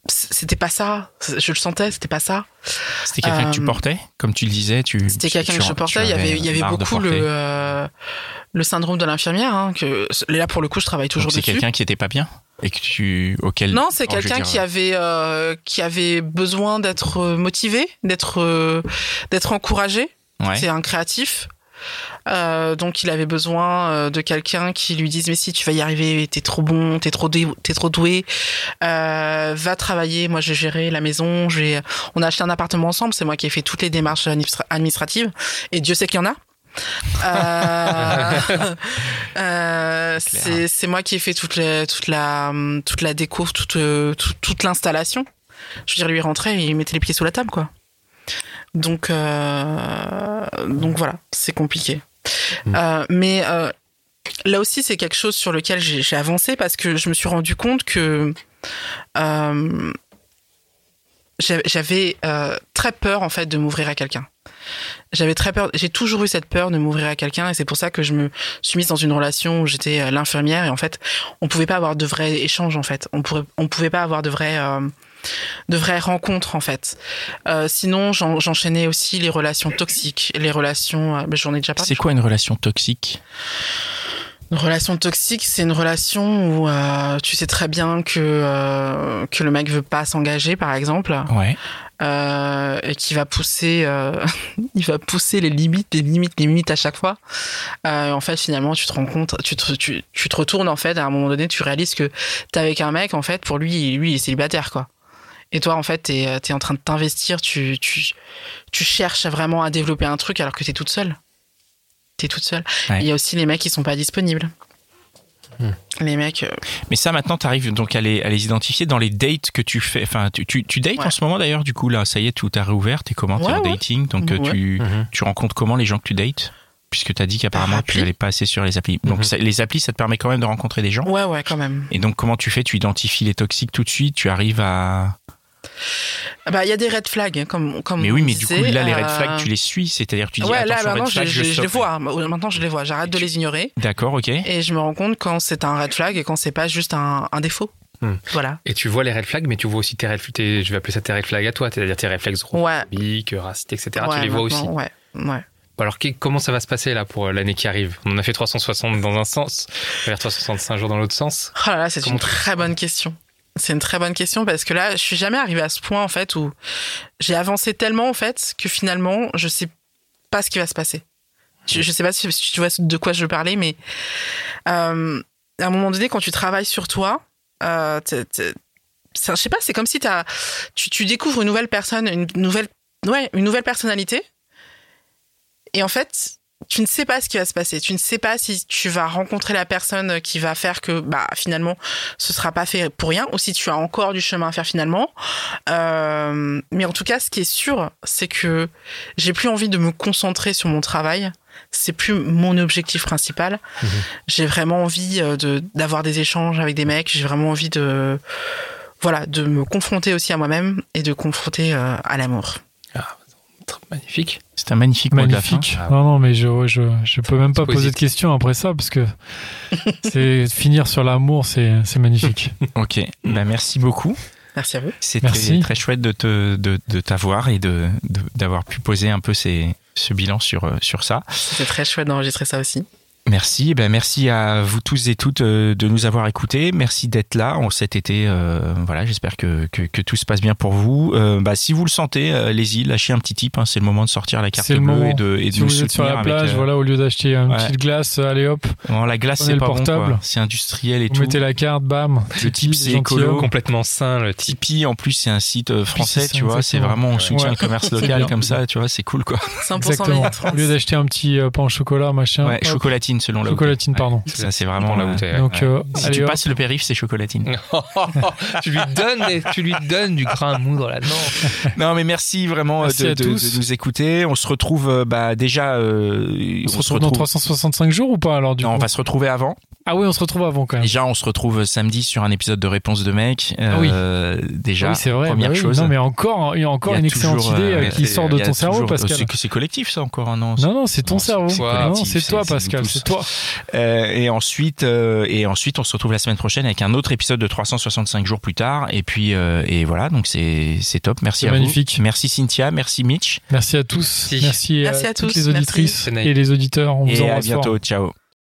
c'était pas ça. Je le sentais, c'était pas ça. C'était quelqu'un que tu Euh, portais, comme tu le disais. Tu. C'était quelqu'un que je portais. Il y avait, il y avait marre de beaucoup le, euh, syndrome de l'infirmière. Hein, que là, pour le coup, je travaille toujours Donc c'est dessus. quelqu'un qui était pas bien et que tu auquel. Non, c'est Oh, quelqu'un qui avait euh, qui avait besoin d'être motivé, d'être d'être encouragé. Ouais. C'est un créatif. Euh, donc il avait besoin euh, de quelqu'un qui lui dise mais si tu vas y arriver t'es trop bon t'es trop doué t'es trop doué euh, va travailler. Moi j'ai géré la maison j'ai on a acheté un appartement ensemble. C'est moi qui ai fait toutes les démarches administra- administratives. Et Dieu sait qu'il y en a. Euh, euh, c'est moi qui ai fait toute la toute la toute la déco toute euh, toute, toute l'installation. Je veux dire lui rentrait et il mettait les pieds sous la table quoi donc euh, donc voilà c'est compliqué. Mm. Euh, mais euh, là aussi c'est quelque chose sur lequel j'ai avancé parce que je me suis rendu compte que j'avais- très peur en fait de m'ouvrir à quelqu'un. J'avais très peur j'ai toujours eu cette peur de m'ouvrir à quelqu'un et c'est pour ça que je me suis mise dans une relation où j'étais l'infirmière et en fait on pouvait pas avoir de vrais échanges en fait. On pourrait on pouvait pas avoir de vrais de vraies rencontres en fait Euh, sinon j'en- j'enchaînais aussi les relations toxiques les relations euh, j'en ai déjà parlé C'est quoi une relation toxique? Une relation toxique, c'est une relation où euh, tu sais très bien que euh, que le mec veut pas s'engager, par exemple, Ouais. euh, et qui va pousser, euh, il va pousser les limites, les limites, les limites à chaque fois. Euh, en fait, finalement, tu te rends compte, tu te, tu, tu te retournes en fait, à un moment donné, tu réalises que t'es avec un mec, en fait, pour lui, lui, il est célibataire, quoi. Et toi, en fait, t'es es en train de t'investir, tu, tu, tu cherches vraiment à développer un truc alors que t'es toute seule. T'es toute seule. Ouais. Il y a aussi les mecs qui sont pas disponibles. Hmm. Les mecs, euh, Mais ça, maintenant, tu arrives donc à les, à les identifier dans les dates que tu fais. Enfin, tu, tu, tu dates Ouais. en ce moment d'ailleurs, du coup, là, ça y est, tout a réouvert. T'es comment T'es Ouais, en ouais. dating. Donc, euh, Ouais. tu, Mhm. tu rencontres comment les gens que tu dates? Puisque tu as dit qu'apparemment, tu n'allais pas assez sur les applis. Donc, Mhm. ça- les applis, ça te permet quand même de rencontrer des gens. ouais, ouais, quand même. Et donc, comment tu fais? Tu identifies les toxiques tout de suite? Tu arrives à. Bah, il y a des red flags, hein, comme, comme Mais oui, mais du coup, là, les red euh, flags, tu les suis. C'est-à-dire, tu dis ouais, là, attention, maintenant, red je, flag, je- je, je les vois. hein. Maintenant, je les vois. J'arrête de les ignorer. D'accord, ok. Et je me rends compte quand c'est un red flag et quand c'est pas juste un, un défaut. Hmm. Voilà. Et tu vois les red flags, mais tu vois aussi tes red tes- je vais appeler ça tes red flags à toi, c'est-à-dire tes réflexes Ouais. homophobes, racistes, etc. Ouais, tu les vois aussi. Ouais, ouais. Alors comment ça va se passer là pour euh, l'année qui arrive? On en a fait 360 dans un sens, vers 365 jours dans l'autre sens. Oh là là, c'est une très bonne question. C'est une très bonne question parce que là, je suis jamais arrivée à ce point en fait où j'ai avancé tellement en fait que finalement, je sais pas ce qui va se passer. Je, je sais pas si, tu vois de quoi je veux parler, mais euh, à un moment donné, quand tu travailles sur toi, euh, je sais pas, c'est comme si t'as, tu, tu découvres une nouvelle personne, une nouvelle, ouais, une nouvelle personnalité, et en fait, tu ne sais pas ce qui va se passer. Tu ne sais pas si tu vas rencontrer la personne qui va faire que, bah, finalement, ce sera pas fait pour rien, ou si tu as encore du chemin à faire finalement. Euh, mais en tout cas, ce qui est sûr, c'est que j'ai plus envie de me concentrer sur mon travail. C'est plus mon objectif principal. J'ai vraiment envie euh, de d'avoir des échanges avec des mecs. J'ai vraiment envie de voilà, de me confronter aussi à moi-même et de confronter euh, à l'amour. Magnifique. C'est un magnifique mot de la fin. Magnifique. Ah Non, non, mais je, ouais, je, je peux même pas C'est poser de questions après ça parce que c'est finir sur l'amour, c'est, c'est magnifique. Ok, bah, merci beaucoup. Merci à vous. C'était Merci. très chouette de te de, de t'avoir et de d'avoir pu poser un peu ces, ce bilan sur euh, sur ça. C'était très chouette d'enregistrer ça aussi. Merci, ben merci à vous tous et toutes euh, de nous avoir écoutés. Merci d'être là en cet été. euh, voilà, j'espère que, que, que tout se passe bien pour vous. Euh, bah, si vous le sentez, euh, allez-y, lâchez un petit tip. hein, c'est le moment de sortir la carte bleue moment. et de, et de si nous vous êtes sur soutenir la avec, plage, euh, voilà, au lieu d'acheter une ouais. petite glace, allez hop, bon, la glace, c'est le pas bon. portable. quoi. C'est industriel et vous tout. mettez la carte, bam. Le type, c'est écolo. Complètement sain, le type. Tipeee, en plus, c'est un site euh, français, tu vois. C'est vraiment on soutient Ouais. le commerce local comme ça, tu vois. C'est cool, quoi. 100% Exactement. meilleur de France. Au lieu d'acheter un petit pain au chocolat, machin. Ouais, hop, chocolatine selon la chocolatine, pardon. Ça, c'est vraiment Dans la euh, ouais. Donc, euh, Si allez tu hop. passes le périph', c'est chocolatine. tu lui donnes, des- tu lui donnes du grain à moudre là-dedans. Non, mais merci vraiment euh, Merci de, à de- tous. de nous écouter. On se retrouve bah, déjà. euh, On se retrouve dans 365 jours ou pas alors du Non, on coup va se retrouver avant. Ah oui, on se retrouve avant quand même. Déjà, on se retrouve samedi sur un épisode de Réponse de mec. Ah oui. Euh, déjà, oui, c'est vrai. première bah oui. chose. Non, mais encore, il y a encore y a une excellente toujours, idée euh, euh, qui sort de ton cerveau, toujours- Pascal. C'est, c'est collectif, ça encore un an. Non, non, c'est ton Non, cerveau. c'est Non, toi, Pascal, c'est toi. Euh, et ensuite, euh, et ensuite, on se retrouve la semaine prochaine avec un autre épisode de 365 jours plus tard. Et puis, euh, et voilà. Donc c'est, c'est top. Merci C'est à magnifique. vous. Merci Cynthia. Merci Mitch. Merci à tous. Merci. À, toutes les auditrices et les auditeurs. On vous Et à bientôt. Ciao.